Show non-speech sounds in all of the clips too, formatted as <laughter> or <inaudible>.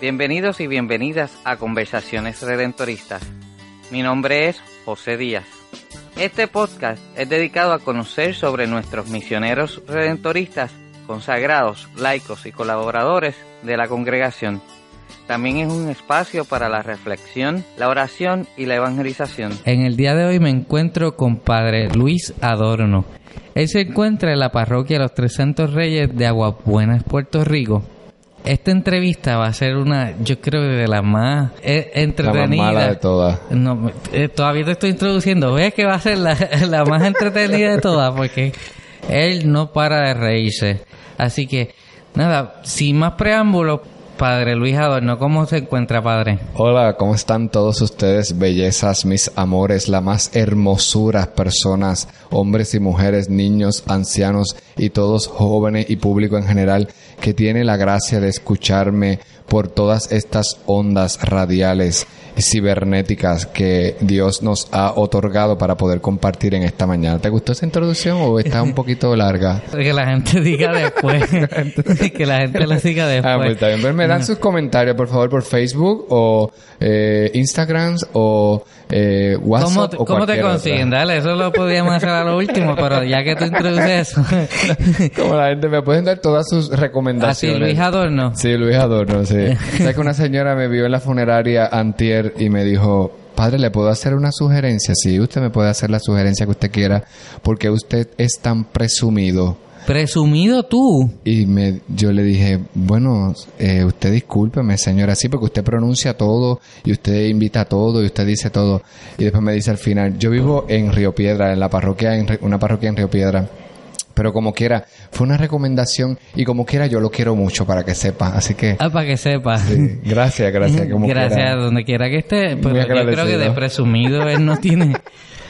Bienvenidos y bienvenidas a Conversaciones Redentoristas. Mi nombre es José Díaz. Este podcast es dedicado a conocer sobre nuestros misioneros redentoristas, consagrados, laicos y colaboradores de la congregación. También es un espacio para la reflexión, la oración y la evangelización. En el día de hoy me encuentro con Padre Luis Adorno. Él se encuentra en la parroquia Los Tres Santos Reyes de Aguabuenas, Puerto Rico. Esta entrevista va a ser una, yo creo, de la más eh, entretenida. La más mala de todas. No, eh, todavía te estoy introduciendo. Ves que va a ser la, <laughs> la más entretenida de todas porque él no para de reírse. Así que, nada, sin más preámbulos, Padre Luis Adorno, ¿cómo se encuentra, Padre? Hola, ¿cómo están todos ustedes, bellezas, mis amores, la más hermosuras personas, hombres y mujeres, niños, ancianos y todos jóvenes y público en general que tiene la gracia de escucharme por todas estas ondas radiales cibernéticas que Dios nos ha otorgado para poder compartir en esta mañana. ¿Te gustó esa introducción o está un poquito larga? <laughs> Que la gente diga después. <laughs> que la gente lo siga después. Ah, pues está bien. Pues me dan sus comentarios, por favor, por Facebook o eh, Instagram o eh, WhatsApp. ¿Cómo, ¿cómo te consiguen? Dale, eso lo podíamos hacer a lo último, pero ya que tú introduces eso. <laughs> Como la gente me pueden dar todas sus recomendaciones. Así, Luis Adorno. Sí, Luis Adorno, sí. ¿Sabes que una señora me vio en la funeraria antier y me dijo, padre, ¿le puedo hacer una sugerencia? Sí, usted me puede hacer la sugerencia que usted quiera, porque usted es tan presumido. Presumido tú. Y me, yo le dije, bueno, eh, usted discúlpeme, señora, sí, porque usted pronuncia todo y usted invita todo y usted dice todo. Y después me dice al final, yo vivo en Río Piedra, en la parroquia, en una parroquia en Río Piedra pero como quiera, fue una recomendación y como quiera yo lo quiero mucho para que sepa, así que... Ah, para que sepa. Sí, gracias, gracias. Como <laughs> gracias, quiera. donde quiera que esté, pero yo creo que de presumido él no tiene...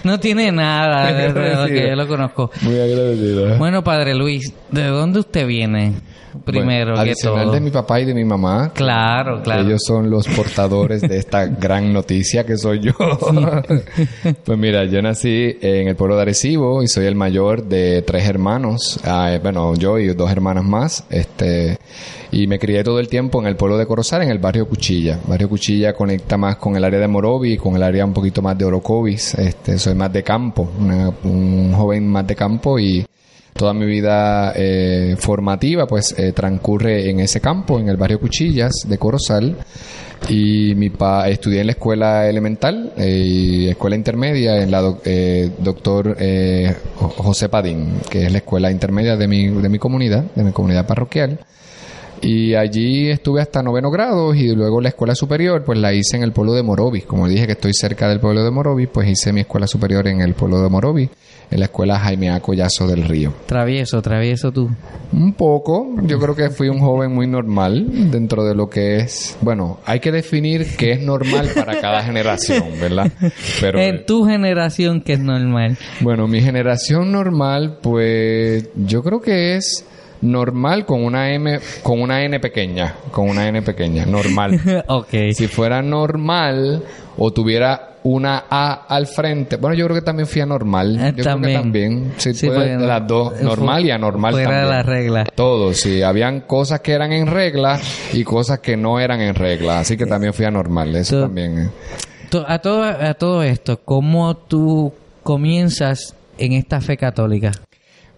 No tiene nada de lo que yo lo conozco. Muy agradecido. Bueno, Padre Luis, ¿de dónde usted viene? Primero bueno, que adicional todo. de mi papá y de mi mamá. Claro, claro. Ellos son los portadores de esta <laughs> gran noticia que soy yo. <laughs> pues mira, yo nací en el pueblo de Arecibo y soy el mayor de tres hermanos. Ah, bueno, yo y dos hermanas más. Este y me crié todo el tiempo en el pueblo de Corozal, en el barrio Cuchilla. Barrio Cuchilla conecta más con el área de Morovi, con el área un poquito más de Orocovis. Este, soy más de campo, una, un joven más de campo y toda mi vida eh, formativa pues eh, transcurre en ese campo, en el barrio Cuchillas de Corozal. Y mi pa estudié en la escuela elemental eh, y escuela intermedia en la eh, doctor eh, José Padín, que es la escuela intermedia de mi, de mi comunidad, de mi comunidad parroquial. Y allí estuve hasta noveno grado y luego la escuela superior pues la hice en el pueblo de Morovis. Como dije que estoy cerca del pueblo de Morovis, pues hice mi escuela superior en el pueblo de Morovis, en la escuela Jaime A. Collazo del Río. Travieso, travieso tú. Un poco. Yo creo que fui un joven muy normal dentro de lo que es... Bueno, hay que definir qué es normal para cada generación, ¿verdad? Pero, en tu generación, ¿qué es normal? Bueno, mi generación normal, pues yo creo que es normal con una M, con una N pequeña, con una N pequeña, normal. <laughs> ok. Si fuera normal o tuviera una A al frente, bueno, yo creo que también fui anormal. Eh, yo también. creo que también. Sí, Sí, puede- las dos, normal y anormal fuera de también. la regla. Todo, sí. Habían cosas que eran en regla y cosas que no eran en regla. Así que también fui anormal. Eso también. eh. To- A todo, a todo esto, ¿cómo tú comienzas en esta fe católica?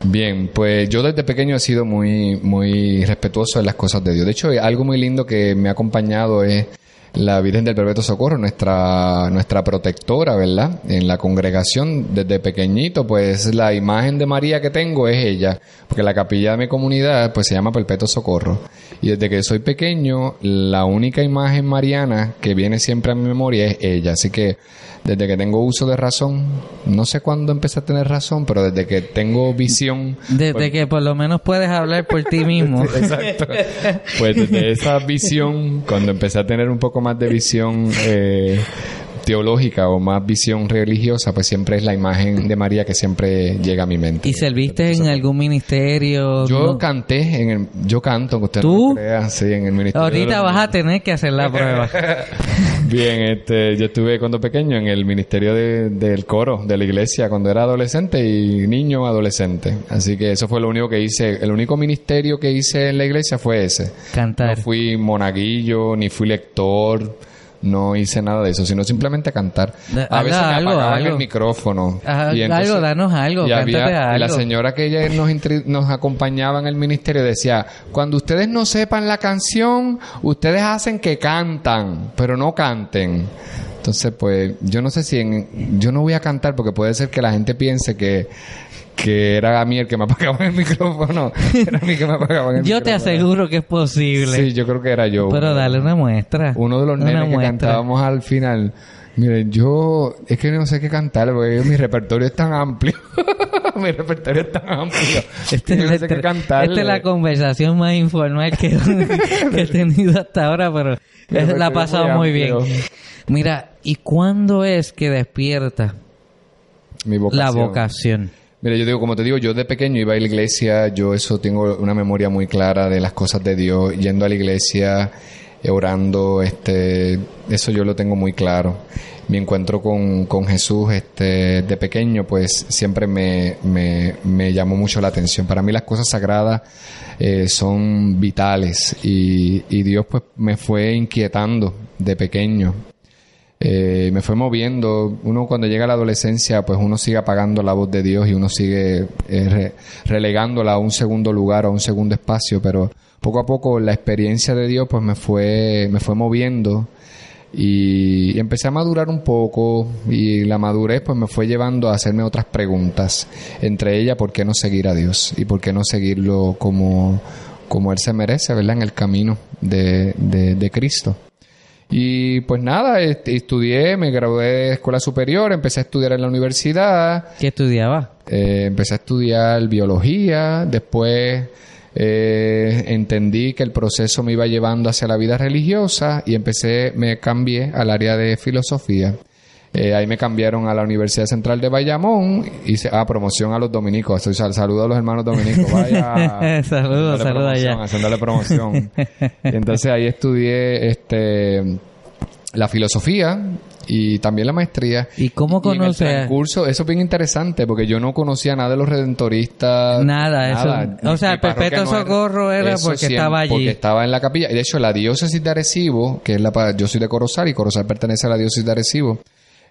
Bien, pues yo desde pequeño he sido muy, muy respetuoso de las cosas de Dios. De hecho, algo muy lindo que me ha acompañado es la Virgen del Perpetuo Socorro, nuestra, nuestra protectora, ¿verdad? En la congregación, desde pequeñito, pues la imagen de María que tengo es ella, porque la capilla de mi comunidad, pues se llama Perpetuo Socorro. Y desde que soy pequeño, la única imagen mariana que viene siempre a mi memoria es ella. Así que desde que tengo uso de razón, no sé cuándo empecé a tener razón, pero desde que tengo visión, Desde que por lo menos puedes hablar por ti mismo. <laughs> Exacto. Pues desde esa visión, cuando empecé a tener un poco más de visión eh, teológica o más visión religiosa, pues siempre es la imagen de María que siempre llega a mi mente. ¿Y serviste en algún ministerio? Yo No. canté en el, yo canto, usted ¿Tú? no crea, sí, en el ministerio. Ahorita vas a tener que hacer la prueba. <laughs> Bien, este, yo estuve cuando pequeño en el ministerio de- del coro de la iglesia cuando era adolescente y niño adolescente. Así que eso fue lo único que hice. El único ministerio que hice en la iglesia fue ese. Cantar. No fui monaguillo, ni fui lector, no hice nada de eso, sino simplemente cantar. A veces me algo, apagaban algo. el micrófono. Ah, Y entonces- algo, danos algo, y había- y la algo. señora que ella nos, nos acompañaba en el ministerio decía, cuando ustedes no sepan la canción, ustedes hacen que cantan, pero no canten. Entonces, pues, yo no sé si en, yo no voy a cantar porque puede ser que la gente piense que, que era a mí el que me apagaba el micrófono. <laughs> Era a mí que me apagaba el Yo te aseguro que es posible. Sí, yo creo que era yo. Pero dale una muestra. Uno de los nenes que cantábamos al final. Miren, yo es que no sé qué cantar porque mi repertorio es tan amplio. <laughs> mi repertorio es tan amplio. Este yo no sé qué cantarle. esta es la conversación más informal que, <laughs> que he tenido hasta ahora, pero es- la ha pasado muy bien. Mira, ¿y cuándo es que despierta Mi vocación. la vocación? Mira, yo digo, como te digo, yo de pequeño iba a la iglesia, yo eso tengo una memoria muy clara de las cosas de Dios, yendo a la iglesia, eh, orando, este, eso yo lo tengo muy claro. Mi encuentro con, con Jesús, este, de pequeño, pues siempre me, me, me llamó mucho la atención. Para mí las cosas sagradas eh, son vitales y, y Dios pues me fue inquietando de pequeño. Eh, me fue moviendo. Uno cuando llega a la adolescencia, pues uno sigue apagando la voz de Dios y uno sigue eh, re- relegándola a un segundo lugar, a un segundo espacio, pero poco a poco la experiencia de Dios pues me fue, me fue moviendo y, y empecé a madurar un poco y la madurez pues me fue llevando a hacerme otras preguntas, entre ellas por qué no seguir a Dios y por qué no seguirlo como, como Él se merece, ¿verdad? En el camino de, de, de Cristo. Y pues nada, estudié, me gradué de escuela superior, empecé a estudiar en la universidad, ¿Qué estudiaba? eh, empecé a estudiar biología, después eh, entendí que el proceso me iba llevando hacia la vida religiosa y empecé, me cambié al área de filosofía. Eh, ahí me cambiaron a la Universidad Central de Bayamón, hice, ah, promoción a los dominicos, Soy- sal- saludo a los hermanos dominicos, <laughs> vaya. Saludos, saludos allá. Haciéndole promoción. Y entonces ahí estudié este la filosofía y también la maestría. ¿Y cómo Y en el conoce a- transcurso, eso es bien interesante porque yo no conocía nada de los redentoristas. Nada, eso- o sea, Perpetuo parroquia Socorro era porque estaba allí. Porque estaba en la capilla. Y de hecho, la diócesis de Arecibo, que es la... Yo soy de Corozal y Corozal pertenece a la diócesis de Arecibo.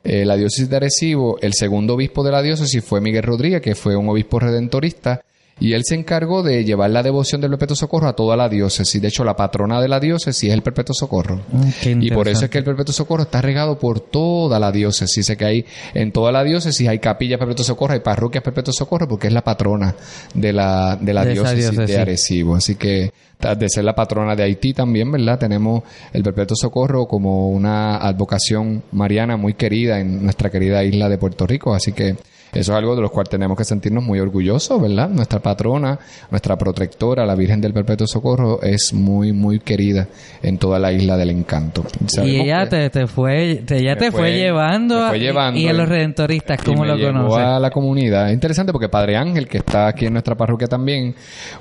Eh, la diócesis de Arecibo, el segundo obispo de la diócesis fue Miguel Rodríguez, que fue un obispo redentorista. Y él se encargó de llevar la devoción del Perpetuo Socorro a toda la diócesis. De hecho, la patrona de la diócesis es el Perpetuo Socorro. Qué Y por eso es que el Perpetuo Socorro está regado por toda la diócesis. Sé que hay en toda la diócesis hay capillas Perpetuo Socorro, hay parroquias Perpetuo Socorro porque es la patrona de la, de la De diócesis, diócesis. de Arecibo. Así que de ser la patrona de Haití también, ¿verdad? Tenemos el Perpetuo Socorro como una advocación mariana muy querida en nuestra querida isla de Puerto Rico. Así que eso es algo de lo cual tenemos que sentirnos muy orgullosos, ¿verdad? Nuestra patrona, nuestra protectora, la Virgen del Perpetuo Socorro, es muy, muy querida en toda la isla del encanto. Y ella te, te fue, te, ella te fue, fue- llevando, fue y a los redentoristas, ¿cómo lo llevó conoces? a la comunidad. Es interesante porque Padre Ángel, que está aquí en nuestra parroquia también,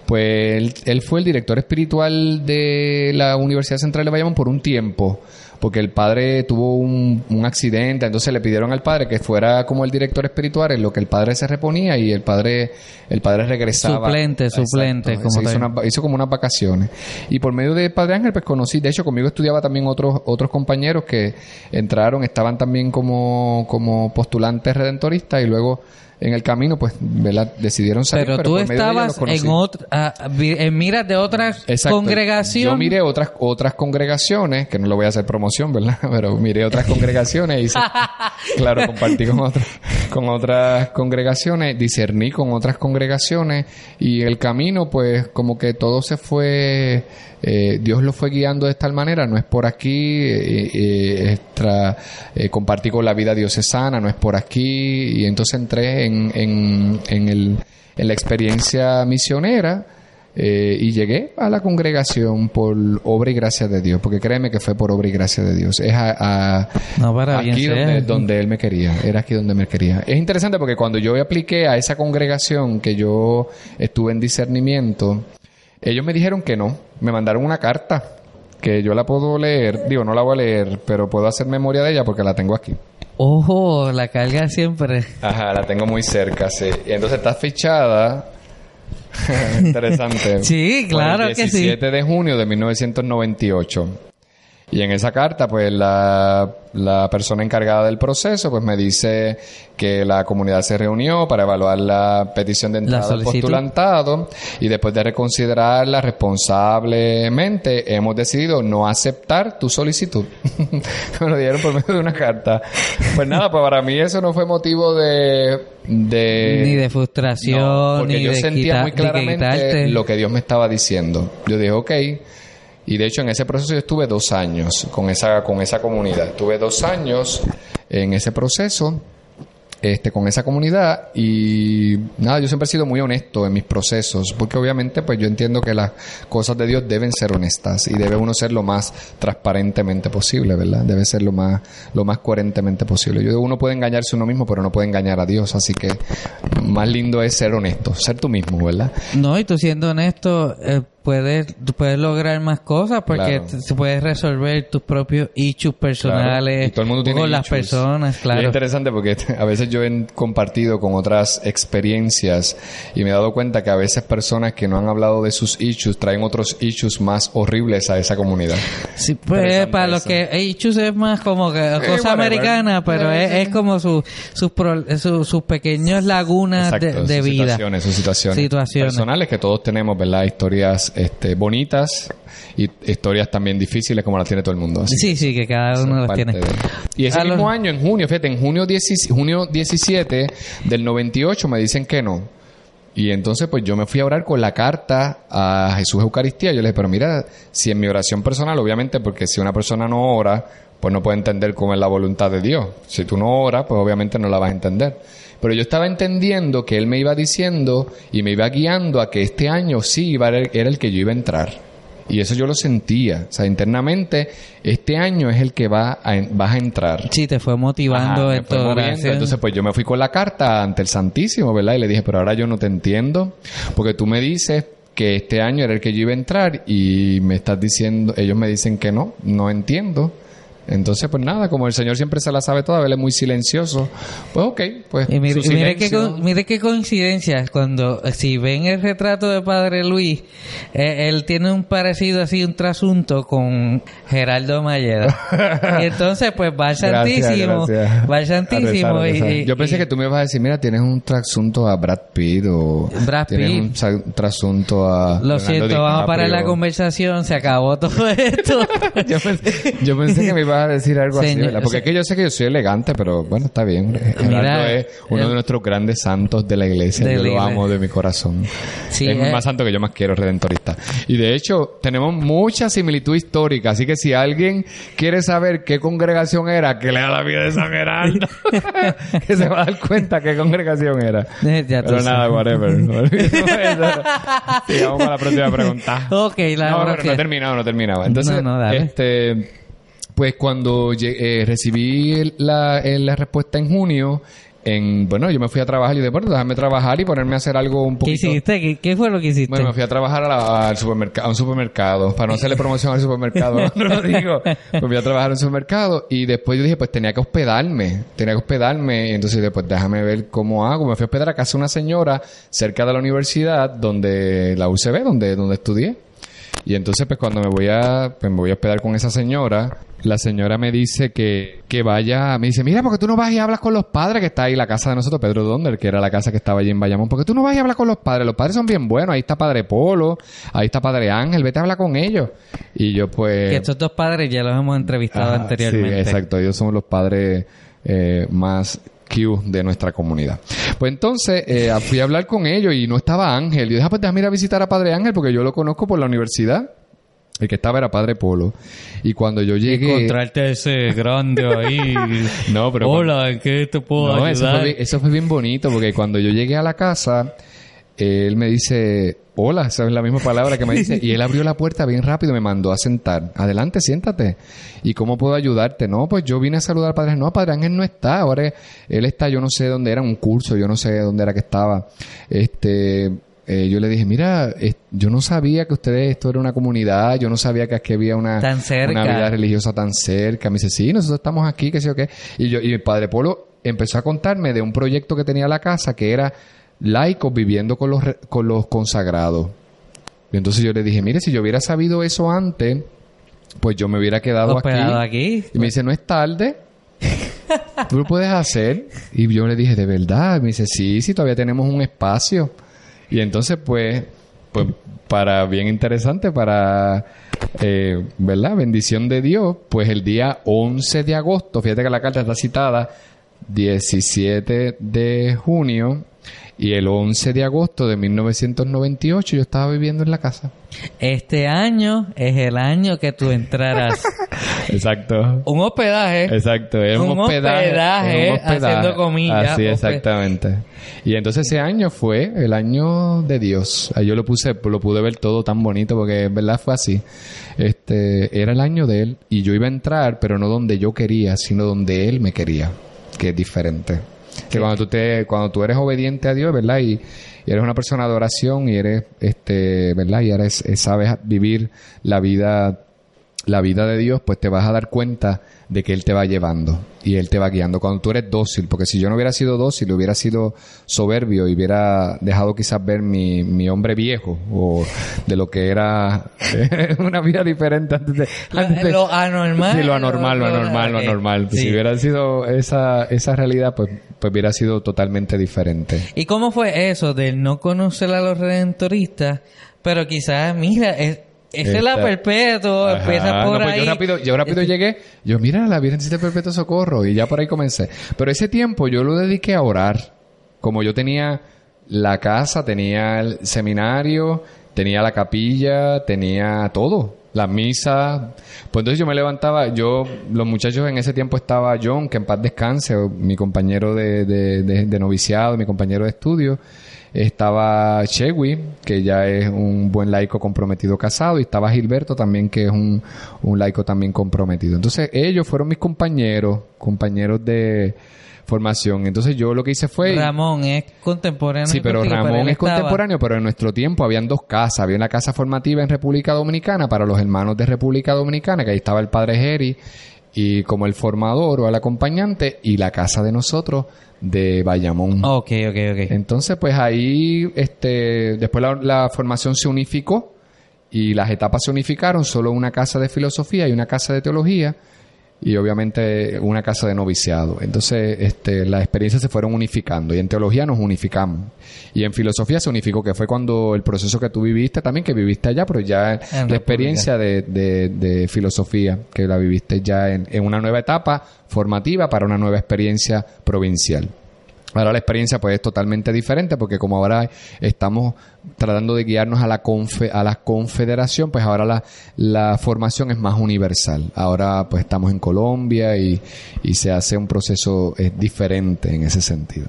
pues él, él fue el director espiritual de la Universidad Central de Bayamón por un tiempo. Porque el padre tuvo un, un accidente, entonces le pidieron al padre que fuera como el director espiritual, en lo que el padre se reponía y el padre, el padre regresaba. Suplente, suplente, como hizo, una- hizo como unas vacaciones. Y por medio de Padre Ángel, pues conocí, de hecho conmigo estudiaba también otros, otros compañeros que entraron, estaban también como, como postulantes redentoristas y luego en el camino, pues, ¿verdad? decidieron salir. Pero, tú de ellos estabas en, otra, en miras de otras Exacto. congregaciones. Yo miré otras otras congregaciones, que no le voy a hacer promoción, ¿verdad? <laughs> Pero miré otras congregaciones y hice- <laughs> claro, compartí con otras con otras congregaciones, discerní con otras congregaciones y el camino pues como que todo se fue eh, Dios lo fue guiando de tal manera, no es por aquí, eh, eh, extra- eh, compartí con la vida diocesana, no es por aquí y entonces entré en, en, en, el, en la experiencia misionera eh, y llegué a la congregación por obra y gracia de Dios, porque créeme que fue por obra y gracia de Dios. Es a, a- No, para bien aquí donde, donde Él me quería, era aquí donde me quería. Es interesante porque cuando yo apliqué a esa congregación que yo estuve en discernimiento, ellos me dijeron que no, me mandaron una carta que yo la puedo leer, digo, no la voy a leer, pero puedo hacer memoria de ella porque la tengo aquí. Ojo, la carga siempre. Ajá, la tengo muy cerca, sí. Y entonces está fichada. <laughs> Interesante. Sí, claro el que sí. 17 de junio de 1998. Y en esa carta, pues la, la persona encargada del proceso, pues me dice que la comunidad se reunió para evaluar la petición de entrada del postulantado y después de reconsiderarla responsablemente, hemos decidido no aceptar tu solicitud. <laughs> me lo dieron por medio de una carta. Pues nada, pues para mí eso no fue motivo de... de Ni de frustración, no, porque ni yo de sentía muy claramente lo que Dios me estaba diciendo. Yo dije, ok. Y de hecho en ese proceso yo estuve dos años con esa, con esa comunidad. Estuve dos años en ese proceso este, con esa comunidad y nada, yo siempre he sido muy honesto en mis procesos, porque obviamente pues yo entiendo que las cosas de Dios deben ser honestas y debe uno ser lo más transparentemente posible, ¿verdad? Debe ser lo más, lo más coherentemente posible. Yo uno puede engañarse uno mismo, pero no puede engañar a Dios, así que más lindo es ser honesto, ser tú mismo, ¿verdad? No, y tú siendo honesto, eh, puedes, puedes lograr más cosas porque Claro. puedes resolver tus propios issues personales Claro. Y todo el mundo tiene con las personas, Y es claro. interesante porque <laughs> a veces yo he compartido con otras experiencias y me he dado cuenta que a veces personas que no han hablado de sus issues traen otros issues más horribles a esa comunidad. Sí, pues para lo eso. que issues es más como que cosa whatever. americana, pero es, sí. es como su- sus pro- su- sus pequeños lagunas de, Exacto, de sus vida. situaciones, sus situaciones, Situaciones. personales que todos tenemos, ¿verdad? Historias este, bonitas y historias también difíciles como las tiene todo el mundo. Así Sí, sí, que cada uno las tiene. de- Y ese A los- mismo año, en junio, fíjate, en junio, 10 junio 17 del 98 me dicen que no. Y entonces pues yo me fui a orar con la carta a Jesús Eucaristía. Yo le dije, pero mira, si en mi oración personal, obviamente, porque si una persona no ora, pues no puede entender cómo es la voluntad de Dios. Si tú no oras, pues obviamente no la vas a entender. Pero yo estaba entendiendo que Él me iba diciendo y me iba guiando a que este año sí iba a era el que yo iba a entrar. Y eso yo lo sentía. O sea, internamente, este año es el que va a, vas a entrar. Sí, te fue motivando Ajá, fue moviendo. Entonces, pues yo me fui con la carta ante el Santísimo, ¿verdad? Y le dije, pero ahora yo no te entiendo, porque tú me dices que este año era el que yo iba a entrar y me estás diciendo, ellos me dicen que no, no entiendo. Entonces, pues nada, como el Señor siempre se la sabe toda, él es muy silencioso. Pues ok, pues Y mire, mire qué, mire qué coincidencia, cuando si ven el retrato de Padre Luis, eh, él tiene un parecido así, un trasunto con Geraldo Mayeda. <laughs> y entonces pues va al Santísimo, gracias. va al Santísimo A rezar, a y, rezar. y- Yo pensé y- que tú me ibas a decir, mira, tienes un trasunto a Brad Pitt o Brad tienes Pitt. un trasunto a Lo Leonardo siento, vamos a parar la conversación, se acabó todo <laughs> esto. yo, pensé, yo pensé que me a decir algo así, ¿verdad? Porque es que yo sé que yo soy elegante, pero bueno, está bien. Gerardo es uno el- de nuestros grandes santos de la iglesia. De yo lo amo de mi corazón. Sí, es eh. más santo que yo más quiero, redentorista. Y de hecho, tenemos mucha similitud histórica. Así que si alguien quiere saber qué congregación era, que lea la vida de San Gerardo. <laughs> que se va a dar cuenta qué congregación era. Ya Pero sabes. nada, whatever. Eso. Sigamos con la próxima pregunta. ok, la No, no he terminado, no he terminado. Entonces, No, no, este, pues cuando eh, recibí la, la respuesta en junio, en, bueno, yo me fui a trabajar y dije, bueno, déjame trabajar y ponerme a hacer algo un ¿Qué poquito. hiciste? ¿Qué, qué fue lo que hiciste? Bueno, me fui a trabajar a, la- al supermercado, a un supermercado, para no hacerle promoción al supermercado, <laughs> no lo digo. Me fui a trabajar en un supermercado y después yo dije, pues tenía que hospedarme, tenía que hospedarme, y entonces dije, pues déjame ver cómo hago. Me fui a hospedar a casa de una señora cerca de la universidad, donde, la UCB, donde, donde estudié. Y entonces, pues cuando me voy a, pues me voy a hospedar con esa señora, la señora me dice que, que vaya, me dice, mira, porque tú no vas y hablas con los padres que está ahí, la casa de nosotros, Pedro Donder, que era la casa que estaba allí en Bayamón, porque tú no vas y hablas con los padres, los padres son bien buenos, ahí está Padre Polo, ahí está Padre Ángel, vete a hablar con ellos. Y yo pues... Que estos dos padres ya los hemos entrevistado anteriormente. Sí, exacto. Ellos somos los padres eh, más Q de nuestra comunidad. Pues entonces eh, fui a hablar con ellos y no estaba Ángel. Yo dije, ah, pues déjame ir a visitar a Padre Ángel porque yo lo conozco por la universidad. El que estaba era Padre Polo. Y cuando yo llegué... Encontrarte ese grande ahí. <laughs> No, pero Hola, ¿en qué te puedo No, eso ayudar? fue, bien- eso fue bien bonito porque cuando yo llegué a la casa, él me dice, hola, esa es la misma palabra que me dice, y él abrió la puerta bien rápido y me mandó a sentar. Adelante, siéntate. ¿Y cómo puedo ayudarte? No, pues yo vine a saludar al Padre. No, Padre Ángel no está. Ahora él está, yo no sé dónde era, un curso, yo no sé dónde era que estaba. Este, eh, yo le dije, mira, eh, yo no sabía que ustedes, esto era una comunidad, yo no sabía que aquí había una, Tan cerca. una vida religiosa tan cerca. Me dice, sí, nosotros estamos aquí, qué sé yo qué. Y yo, y el padre Polo empezó a contarme de un proyecto que tenía la casa que era laicos viviendo con los, con los consagrados. Y entonces yo le dije, mire, si yo hubiera sabido eso antes, pues yo me hubiera quedado aquí. aquí. Y me dice, no es tarde. <laughs> Tú lo puedes hacer. Y yo le dije, ¿de verdad? Y me dice, sí, sí, todavía tenemos un espacio. Y entonces, pues, pues para bien interesante, para, eh, ¿verdad? Bendición de Dios, pues el día 11 de agosto, fíjate que la carta está citada 17 de junio. Y el 11 de agosto de 1998 yo estaba viviendo en la casa. Este año es el año que tú entrarás. <laughs> Exacto. un hospedaje. Exacto, un, Un hospedaje, haciendo comillas, Así, exactamente. Y entonces ese año fue el año de Dios. Ahí yo lo puse, lo pude ver todo tan bonito porque en verdad fue así. Este, era el año de él y yo iba a entrar, pero no donde yo quería, sino donde él me quería, que es diferente. Que cuando tú te, cuando tú eres obediente a Dios, ¿verdad? Y, y eres una persona de oración y eres, este, ¿verdad? Y eres, eh, sabes vivir la vida la vida de Dios, pues te vas a dar cuenta de que Él te va llevando y Él te va guiando. Cuando tú eres dócil, porque si yo no hubiera sido dócil, hubiera sido soberbio y hubiera dejado quizás ver mi, mi hombre viejo o de lo que era <laughs> una vida diferente antes de... antes de- Lo anormal. Sí, lo anormal, lo anormal, lo anormal. Sí. Si hubiera sido esa, esa realidad, pues, pues hubiera sido totalmente diferente. ¿Y cómo fue eso de no conocer a los redentoristas? Pero quizás, mira, es, esa es la perpetua, Ajá. empieza por No, pues ahí. Yo rápido, yo rápido llegué. Yo, mira, la Virgencita Perpetuo Socorro. Y ya por ahí comencé. Pero ese tiempo yo lo dediqué a orar. Como yo tenía la casa, tenía el seminario, tenía la capilla, tenía todo. La misa. Pues entonces yo me levantaba, yo, los muchachos en ese tiempo estaba John, que en paz descanse, mi compañero de, de, de- de noviciado, mi compañero de estudio. Estaba Chewi, que ya es un buen laico comprometido casado, y estaba Gilberto también, que es un, un laico también comprometido. Entonces ellos fueron mis compañeros, compañeros de formación. Entonces yo lo que hice fue... Ramón es contemporáneo. Sí, pero contigo, Ramón es estaba- contemporáneo, pero en nuestro tiempo habían dos casas. Había una casa formativa en República Dominicana para los hermanos de República Dominicana, que ahí estaba el padre Jerry y como el formador o el acompañante, y la casa de nosotros de Bayamón. Ok, ok, ok. Entonces, pues ahí, este, después la, la formación se unificó y las etapas se unificaron, solo una casa de filosofía y una casa de teología y obviamente una casa de noviciado. Entonces, este, las experiencias se fueron unificando y en teología nos unificamos. Y en filosofía se unificó, que fue cuando el proceso que tú viviste también, que viviste allá, pero ya la República. experiencia de, de- de filosofía, que la viviste ya en, en una nueva etapa formativa para una nueva experiencia provincial. Ahora la experiencia pues es totalmente diferente porque como ahora estamos tratando de guiarnos a la confe- a la confederación, pues ahora la, la formación es más universal. Ahora pues estamos en Colombia y, y se hace un proceso eh, diferente en ese sentido.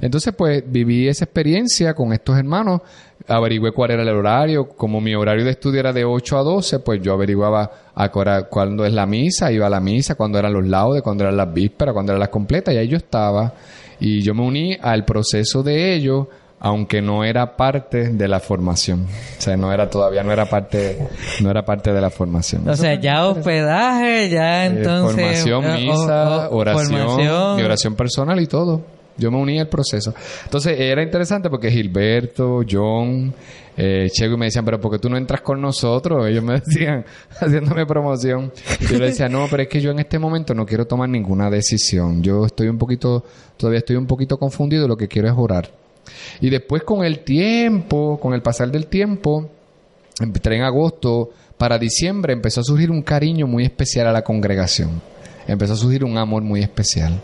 Entonces pues viví esa experiencia con estos hermanos, averigüé cuál era el horario, como mi horario de estudio era de 8 a 12, pues yo averiguaba a cuándo es la misa, iba a la misa, cuándo eran los laudes, cuándo eran las vísperas, cuándo eran las completas, y ahí yo estaba. Y yo me uní al proceso de ello, aunque no era parte de la formación. O sea, no era todavía, no era parte, no era parte de la formación. O sea, ya hospedaje, ya Eh, entonces... formación, eh, misa, oración, formación. mi oración personal y todo. Yo me uní al proceso. Entonces era interesante porque Gilberto, John, eh, Chego me decían, pero ¿por qué tú no entras con nosotros? Ellos me <laughs> decían, haciéndome promoción. Yo le decía, no, pero es que yo en este momento no quiero tomar ninguna decisión. Yo estoy un poquito, todavía estoy un poquito confundido, lo que quiero es orar. Y después con el tiempo, con el pasar del tiempo, entré en agosto, para diciembre empezó a surgir un cariño muy especial a la congregación. Empezó a surgir un amor muy especial.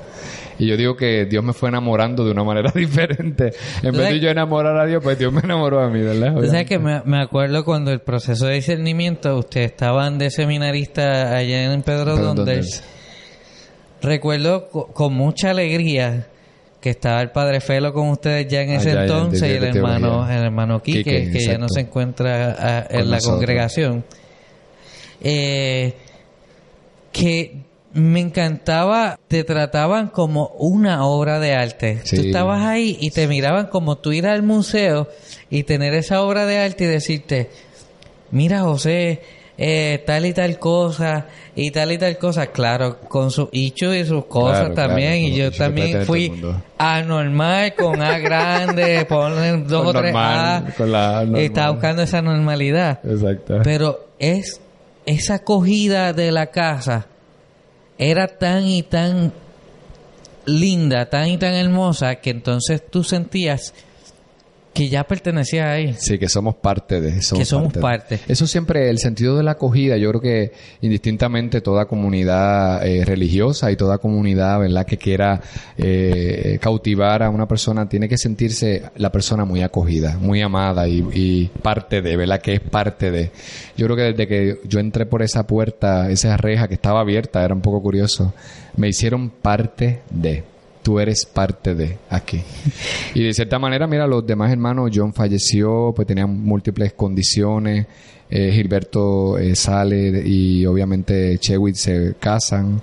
Y yo digo que Dios me fue enamorando de una manera <laughs> diferente. En vez de yo enamorar a Dios, pues Dios me enamoró a mí, ¿verdad? Tú sabes que me, me acuerdo cuando el proceso de discernimiento, ustedes estaban de seminarista allá en Pedro Pedro Donders. Recuerdo co- con mucha alegría que estaba el padre Felo con ustedes ya en ese Allá, ya, entonces y el hermano, teología. el hermano Quique, Quique, que ya no se encuentra ah, en Con la nosotros. congregación. Eh, que me encantaba, te trataban como una obra de arte. Sí. Tú estabas ahí y te miraban como tú ir al museo y tener esa obra de arte y decirte, mira José, eh, tal y tal cosa y tal y tal cosa, claro, con sus hechos y sus cosas Claro, también. claro, y yo también fui anormal con A grande, <laughs> ponen dos Con o tres A. con la A. Estaba buscando esa normalidad. Exacto. Pero es esa acogida de la casa era tan y tan linda, tan y tan hermosa que entonces tú sentías que ya pertenecías ahí. Sí, que somos parte de Que somos parte. Eso siempre, el sentido de la acogida, yo creo que indistintamente toda comunidad eh, religiosa y toda comunidad, ¿verdad?, que quiera eh, cautivar a una persona, tiene que sentirse la persona muy acogida, muy amada y, y parte de, ¿verdad?, que es parte de. Yo creo que desde que yo entré por esa puerta, esa reja que estaba abierta, era un poco curioso, me hicieron parte de tú eres parte de aquí. Y de cierta manera, mira, los demás hermanos, John falleció, pues tenían múltiples condiciones, eh, Gilberto eh, sale y obviamente Chewit se casan.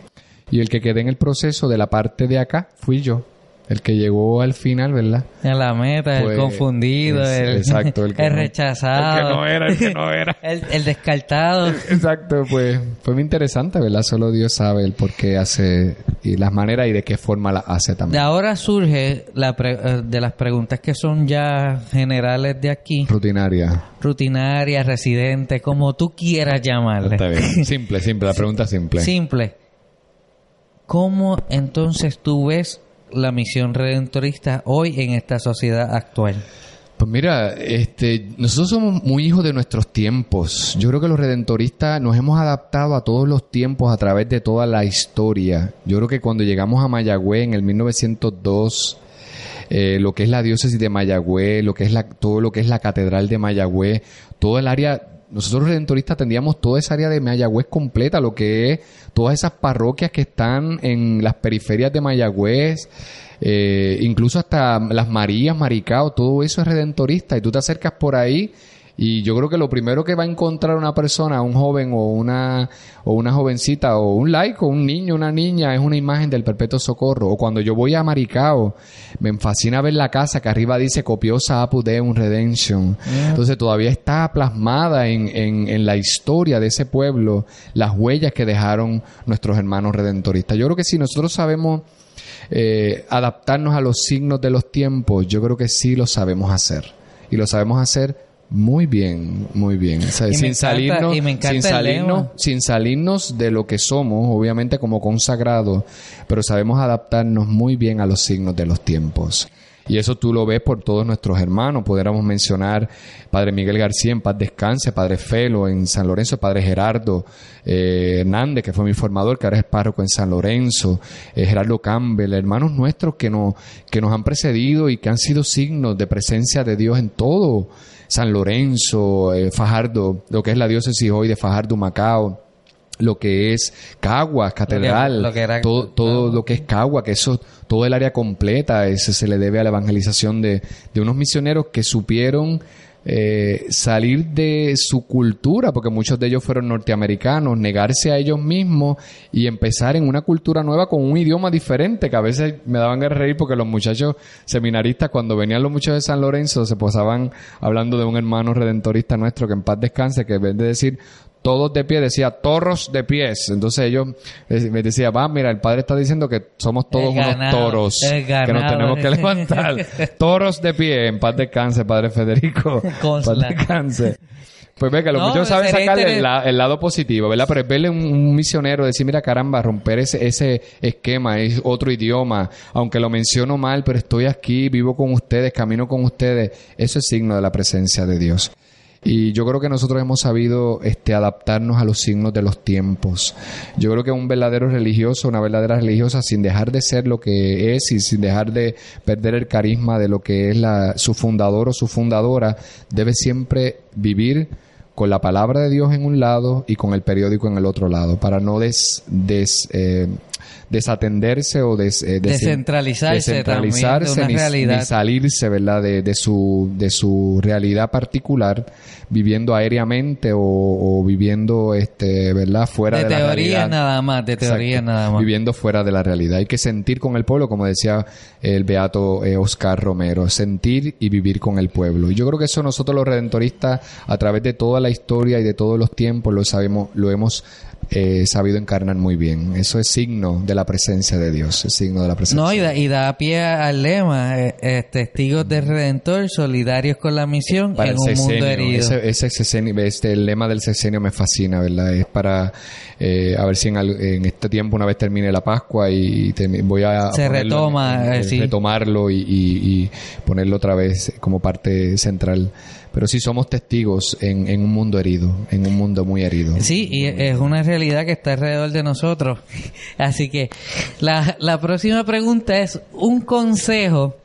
Y el que quedé en el proceso de la parte de acá fui yo. El que llegó al final, ¿verdad? En la meta, Pues, el confundido, es- el, <laughs> exacto, el que no- rechazado. el que no era, el que no era. <laughs> el, el descartado. Exacto, pues fue muy interesante, ¿verdad? Solo Dios sabe el por qué hace y las maneras y de qué forma las hace De también. ahora surge la pre- eh, de las preguntas que son ya generales de aquí, Rutinaria. rutinarias, residentes, como tú quieras llamarle. Está bien. <laughs> Simple, simple, la pregunta simple. Simple. ¿Cómo entonces tú ves la misión redentorista hoy en esta sociedad actual? Pues mira, este, nosotros somos muy hijos de nuestros tiempos. Yo creo que los redentoristas nos hemos adaptado a todos los tiempos a través de toda la historia. Yo creo que cuando llegamos a Mayagüez en el 1902, eh, lo que es la diócesis de Mayagüez, lo que es la, todo lo que es la catedral de Mayagüez, todo el área, nosotros redentoristas tendríamos toda esa área de Mayagüez completa, lo que es todas esas parroquias que están en las periferias de Mayagüez, eh, incluso hasta las Marías, Maricao, todo eso es redentorista y tú te acercas por ahí y yo creo que lo primero que va a encontrar una persona, un joven o una o una jovencita o un laico, un niño, una niña, es una imagen del Perpetuo Socorro. O cuando yo voy a Maricao, me fascina ver la casa que arriba dice Copiosa Apud Deum Redemption. Entonces todavía está plasmada en, en, en la historia de ese pueblo las huellas que dejaron nuestros hermanos redentoristas. Yo creo que si nosotros sabemos eh, adaptarnos a los signos de los tiempos, yo creo que sí lo sabemos hacer. Y lo sabemos hacer muy bien, muy bien. O sea, sin, encanta- salirnos, sin, salirnos, sin salirnos de lo que somos, obviamente como consagrados, pero sabemos adaptarnos muy bien a los signos de los tiempos. Y eso tú lo ves por todos nuestros hermanos. Pudiéramos mencionar Padre Miguel García en paz descanse, Padre Felo en San Lorenzo, Padre Gerardo eh, Hernández, que fue mi formador, que ahora es párroco en San Lorenzo, eh, Gerardo Campbell, hermanos nuestros que nos, que nos han precedido y que han sido signos de presencia de Dios en todo. San Lorenzo, eh, Fajardo, lo que es la diócesis hoy de Fajardo, Macao lo que es Caguas, Catedral, lo que era- todo, todo lo que es Cagua, que eso, todo el área completa, ese se le debe a la evangelización de, de unos misioneros que supieron eh, salir de su cultura, porque muchos de ellos fueron norteamericanos, negarse a ellos mismos y empezar en una cultura nueva con un idioma diferente, que a veces me daban a reír porque los muchachos seminaristas, cuando venían los muchachos de San Lorenzo, se posaban hablando de un hermano redentorista nuestro que en paz descanse, que en vez de decir todos de pie, decía torros de pies. Entonces ellos eh, me decía, va, mira, el padre está diciendo que somos todos unos toros que nos tenemos que levantar. <laughs> toros de pie, en paz descanse, padre Federico. En paz descanse. Pues ve que los No, muchachos saben sacarle interes- el, la- el lado positivo, ¿verdad? Pero es verle un, un misionero, decir, mira, caramba, romper ese, ese esquema, es otro idioma, aunque lo menciono mal, pero estoy aquí, vivo con ustedes, camino con ustedes, eso es signo de la presencia de Dios. Y yo creo que nosotros hemos sabido este, adaptarnos a los signos de los tiempos. Yo creo que un verdadero religioso, una verdadera religiosa, sin dejar de ser lo que es y sin dejar de perder el carisma de lo que es la, su fundador o su fundadora, debe siempre vivir con la palabra de Dios en un lado y con el periódico en el otro lado, para no des, des, eh, desatenderse o des- eh, des- Descentralizarse de una realidad. ni salirse, ¿verdad? De, de su, de su realidad particular, viviendo aéreamente o, o viviendo, este, ¿verdad? Fuera de, de la teoría realidad. nada más, de teoría Exacto. nada más. Viviendo fuera de la realidad. Hay que sentir con el pueblo, como decía el beato eh, Oscar Romero, sentir y vivir con el pueblo. Y yo creo que eso nosotros los redentoristas, a través de toda la historia y de todos los tiempos, lo sabemos, lo hemos eh, sabido encarnar muy bien. Eso es signo de la presencia de Dios, es signo de la presencia. No, y da, y da pie al lema, eh, eh, testigos del Redentor, solidarios con la misión para en un mundo herido. Ese, ese sexenio, este, el lema del sexenio me fascina, ¿verdad? Es para eh, a ver si en, en este tiempo, una vez termine la Pascua y termi- voy a Se ponerlo retoma, en- eh, en- sí. retomarlo y, y- y ponerlo otra vez como parte central. Pero sí somos testigos en, un mundo herido, en un mundo muy herido. Sí, y es una realidad que está alrededor de nosotros. <laughs> Así que la próxima pregunta es un consejo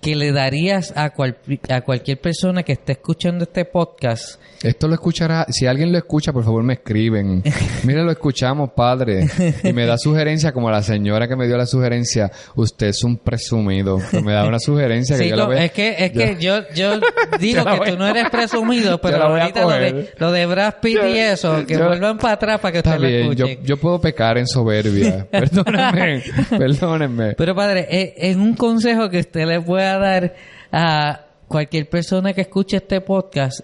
que le darías a, cual- a cualquier persona que esté escuchando este podcast. Esto lo escuchará, si alguien lo escucha, por favor me escriben. <laughs> Mira, lo escuchamos, padre. Y me da sugerencia, como la señora que me dio la sugerencia, usted es un presumido. Me da una sugerencia que Sí, yo la co- voy a- es que, es que yo, yo <laughs> digo Yo la que tú no eres presumido, pero la ahorita lo de, lo de Brad Pitt y eso, que yo- vuelvan para atrás para que usted lo bien, escuche. yo puedo pecar en soberbia. <laughs> Perdónenme, perdónenme. Pero padre, eh, en un consejo que usted le pueda dar a cualquier persona que escuche este podcast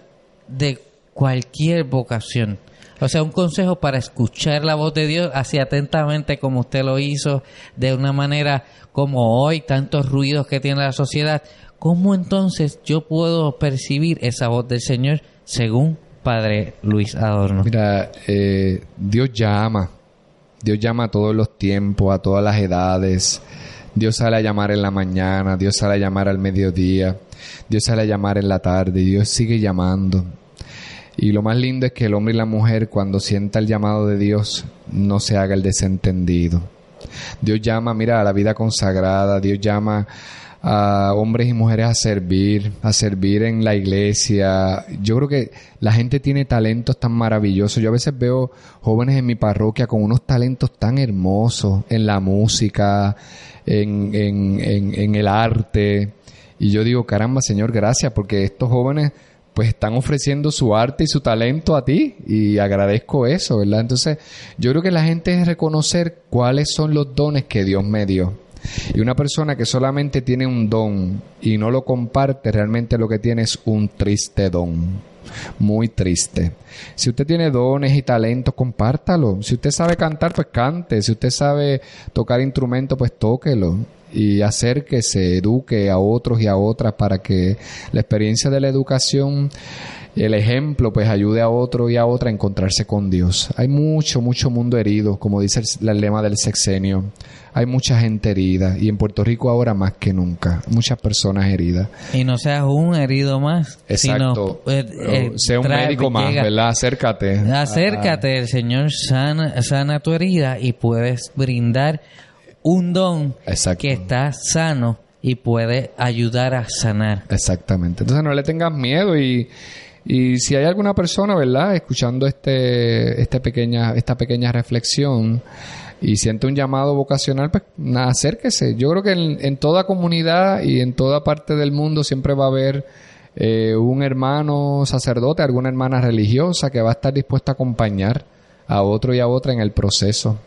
de cualquier vocación. O sea, un consejo para escuchar la voz de Dios así atentamente como usted lo hizo, de una manera como hoy, tantos ruidos que tiene la sociedad. ¿Cómo entonces yo puedo percibir esa voz del Señor según Padre Luis Adorno? Mira, eh, Dios llama. Dios llama a todos los tiempos, a todas las edades. Dios sale a llamar en la mañana, Dios sale a llamar al mediodía, Dios sale a llamar en la tarde, Dios sigue llamando. Y lo más lindo es que el hombre y la mujer, cuando sienta el llamado de Dios, no se haga el desentendido. Dios llama, mira, a la vida consagrada, Dios llama a hombres y mujeres a servir, a servir en la iglesia. Yo creo que la gente tiene talentos tan maravillosos. Yo a veces veo jóvenes en mi parroquia con unos talentos tan hermosos en la música, en, en, en, en el arte. Y yo digo, caramba, Señor, gracias, porque estos jóvenes pues están ofreciendo su arte y su talento a ti y agradezco eso, ¿verdad? Entonces, yo creo que la gente es reconocer cuáles son los dones que Dios me dio. Y una persona que solamente tiene un don y no lo comparte, realmente lo que tiene es un triste don. Muy triste. Si usted tiene dones y talentos, compártalo. Si usted sabe cantar, pues cante. Si usted sabe tocar instrumento, pues tóquelo. Y acérquese, eduque a otros y a otras para que la experiencia de la educación, el ejemplo, pues ayude a otro y a otra a encontrarse con Dios. Hay mucho, mucho mundo herido, como dice el, el lema del sexenio. Hay mucha gente herida y en Puerto Rico ahora más que nunca. Muchas personas heridas. Y no seas un herido más, Exacto. sino eh, eh, sea un médico más, llega- ¿verdad? Acércate. Acércate, el Señor sana, sana tu herida y puedes brindar un don Exacto. que está sano y puede ayudar a sanar. Exactamente. Entonces no le tengas miedo y, y si hay alguna persona, ¿verdad? Escuchando este, este pequeña, esta pequeña reflexión y siente un llamado vocacional, pues acérquese. Yo creo que en, en toda comunidad y en toda parte del mundo siempre va a haber eh, un hermano sacerdote, alguna hermana religiosa que va a estar dispuesta a acompañar a otro y a otra en el proceso.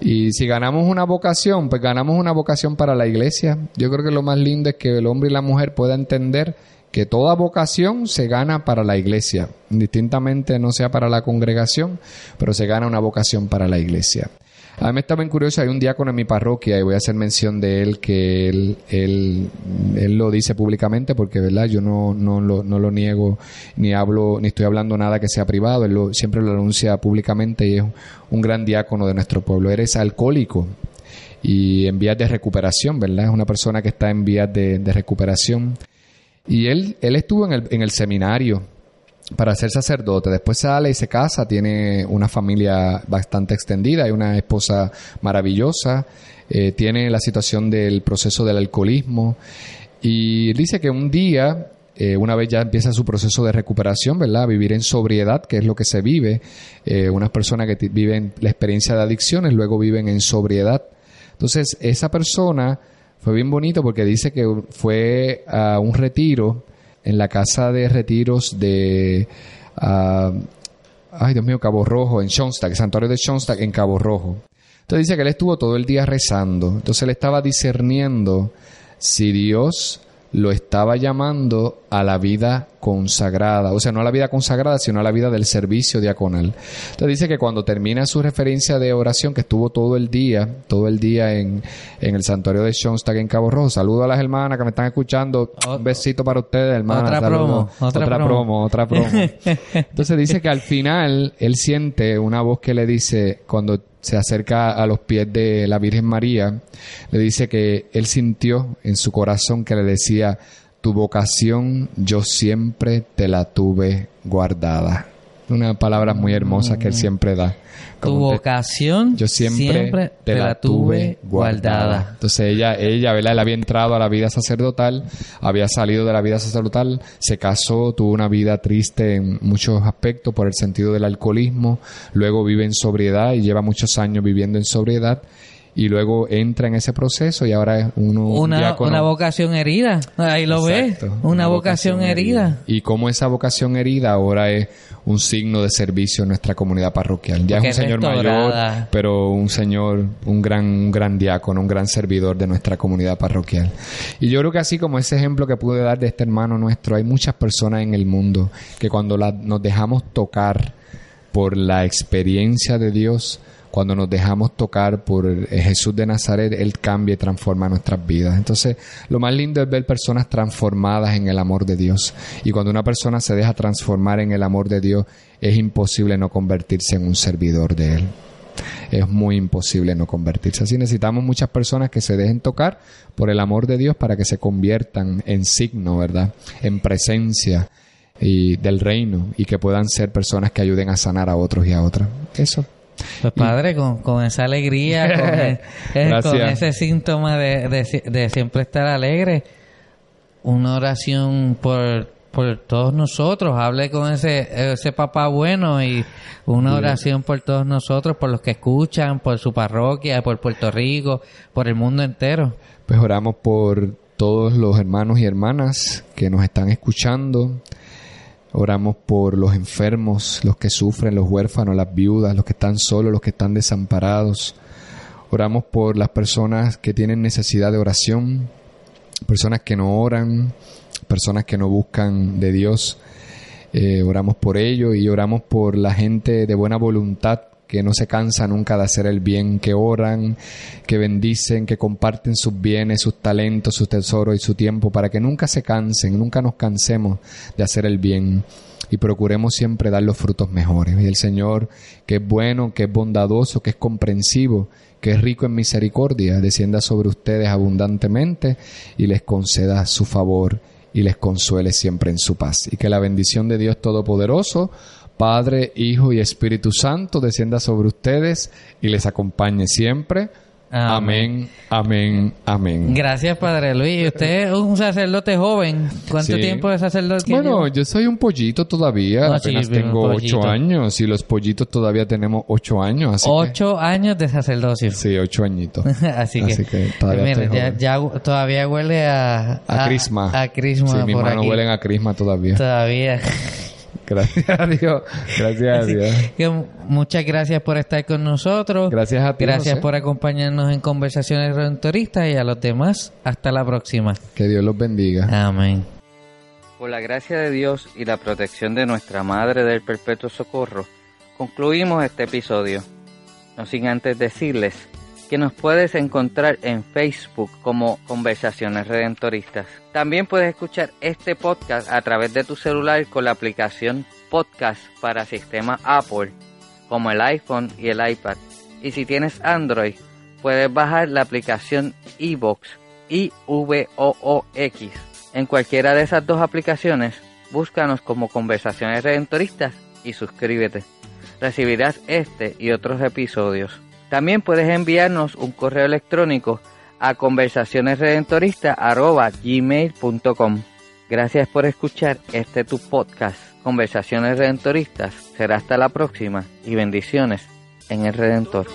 Y si ganamos una vocación, pues ganamos una vocación para la iglesia. Yo creo que lo más lindo es que el hombre y la mujer puedan entender que toda vocación se gana para la iglesia, distintamente no sea para la congregación, pero se gana una vocación para la iglesia. A mí me está bien curioso, hay un diácono en mi parroquia y voy a hacer mención de él que él, él, lo dice públicamente porque, ¿verdad? Yo no, no, lo, no lo niego ni hablo, ni estoy hablando nada que sea privado, él lo- siempre lo anuncia públicamente y es un gran diácono de nuestro pueblo. Eres alcohólico y en vías de recuperación, ¿verdad? Es una persona que está en vías de recuperación. Y él, él estuvo en el, en el seminario para ser sacerdote. Después sale y se casa, tiene una familia bastante extendida, hay una esposa maravillosa, eh, tiene la situación del proceso del alcoholismo. Y dice que un día eh, una vez ya empieza su proceso de recuperación, ¿verdad? Vivir en sobriedad, que es lo que se vive. Eh, unas personas que viven la experiencia de adicciones, luego viven en sobriedad. Entonces, esa persona fue bien bonito porque dice que fue a un retiro en la casa de retiros de... ah, ay, Dios mío, Cabo Rojo, en Schoenstatt, santuario de Schoenstatt en Cabo Rojo. Entonces dice que él estuvo todo el día rezando. Entonces él estaba discerniendo si Dios lo estaba llamando a la vida consagrada, o sea, no a la vida consagrada, sino a la vida del servicio diaconal. Entonces dice que cuando termina su referencia de oración, que estuvo todo el día, todo el día en, en el santuario de Schoenstatt en Cabo Rojo, saludo a las hermanas que me están escuchando, un besito para ustedes, hermanas. Otra saludos. promo, otra promo, otra promo. <laughs> Entonces dice que al final él siente una voz que le dice, cuando se acerca a los pies de la Virgen María, le dice que él sintió en su corazón que le decía, tu vocación yo siempre te la tuve guardada. Una palabra muy hermosa que él siempre da. Tu te- vocación yo siempre, te, la tuve guardada. Entonces ella, ella, ¿verdad? Él había entrado a la vida sacerdotal, había salido de la vida sacerdotal, se casó, tuvo una vida triste en muchos aspectos por el sentido del alcoholismo, luego vive en sobriedad y lleva muchos años viviendo en sobriedad y luego entra en ese proceso y ahora es uno, un Una, una vocación herida. Ahí lo ves. Una, vocación, herida. Y cómo esa vocación herida ahora es un signo de servicio en nuestra comunidad parroquial. Ya Porque es un señor mayor, pero un señor, un gran, un gran diácono, un gran servidor de nuestra comunidad parroquial. Y yo creo que así como ese ejemplo que pude dar de este hermano nuestro, hay muchas personas en el mundo que cuando la- nos dejamos tocar por la experiencia de Dios, cuando nos dejamos tocar por eh, Jesús de Nazaret, Él cambia y transforma nuestras vidas. Entonces, lo más lindo es ver personas transformadas en el amor de Dios. Y cuando una persona se deja transformar en el amor de Dios, es imposible no convertirse en un servidor de Él. Es muy imposible no convertirse. Así necesitamos muchas personas que se dejen tocar por el amor de Dios para que se conviertan en signo, ¿verdad? En presencia y del reino y que puedan ser personas que ayuden a sanar a otros y a otras. Eso. Pues padre, con, con esa alegría, con, <laughs> e- eh, con ese síntoma de, de de siempre estar alegre, una oración por, por todos nosotros. Hable con ese, ese papá bueno y una oración por todos nosotros, por los que escuchan, por su parroquia, por Puerto Rico, por el mundo entero. Pues oramos por todos los hermanos y hermanas que nos están escuchando. Oramos por los enfermos, los que sufren, los huérfanos, las viudas, los que están solos, los que están desamparados. Oramos por las personas que tienen necesidad de oración, personas que no oran, personas que no buscan de Dios. Eh, oramos por ello y oramos por la gente de buena voluntad que no se cansa nunca de hacer el bien, que oran, que bendicen, que comparten sus bienes, sus talentos, sus tesoros y su tiempo, para que nunca se cansen, nunca nos cansemos de hacer el bien y procuremos siempre dar los frutos mejores. Y el Señor, que es bueno, que es bondadoso, que es comprensivo, que es rico en misericordia, descienda sobre ustedes abundantemente y les conceda su favor y les consuele siempre en su paz. Y que la bendición de Dios Todopoderoso, Padre, Hijo y Espíritu Santo descienda sobre ustedes y les acompañe siempre. Amén, amén, amén. Gracias, Padre Luis. Usted es un sacerdote joven. ¿Cuánto Sí. tiempo de sacerdote tiene? Bueno, yo soy un pollito todavía, No, apenas sí, tengo ocho años y los pollitos todavía tenemos ocho años, así que- Ocho años de sacerdocio. Sí, ocho añitos. <laughs> Así que, Así que todavía mira, estoy ya, todavía huele a... A crisma. A, crisma Sí, mis por manos aquí. huelen a crisma todavía. Todavía. Gracias a Dios. Gracias a Dios. Que muchas gracias por estar con nosotros. Gracias a ti, Gracias José. por acompañarnos en Conversaciones Redentoristas y a los demás. Hasta la próxima. Que Dios los bendiga. Amén. Por la gracia de Dios y la protección de nuestra Madre del Perpetuo Socorro, concluimos este episodio. No sin antes decirles que nos puedes encontrar en Facebook como Conversaciones Redentoristas. También puedes escuchar este podcast a través de tu celular con la aplicación Podcast para sistema Apple, como el iPhone y el iPad. Y si tienes Android, puedes bajar la aplicación iVoox, I-V-O-O-X. En cualquiera de esas dos aplicaciones, búscanos como Conversaciones Redentoristas y suscríbete. Recibirás este y otros episodios. También puedes enviarnos un correo electrónico a conversacionesredentoristas.gmail.com Gracias por escuchar este tu podcast, Conversaciones Redentoristas. Será hasta la próxima y bendiciones en el Redentor.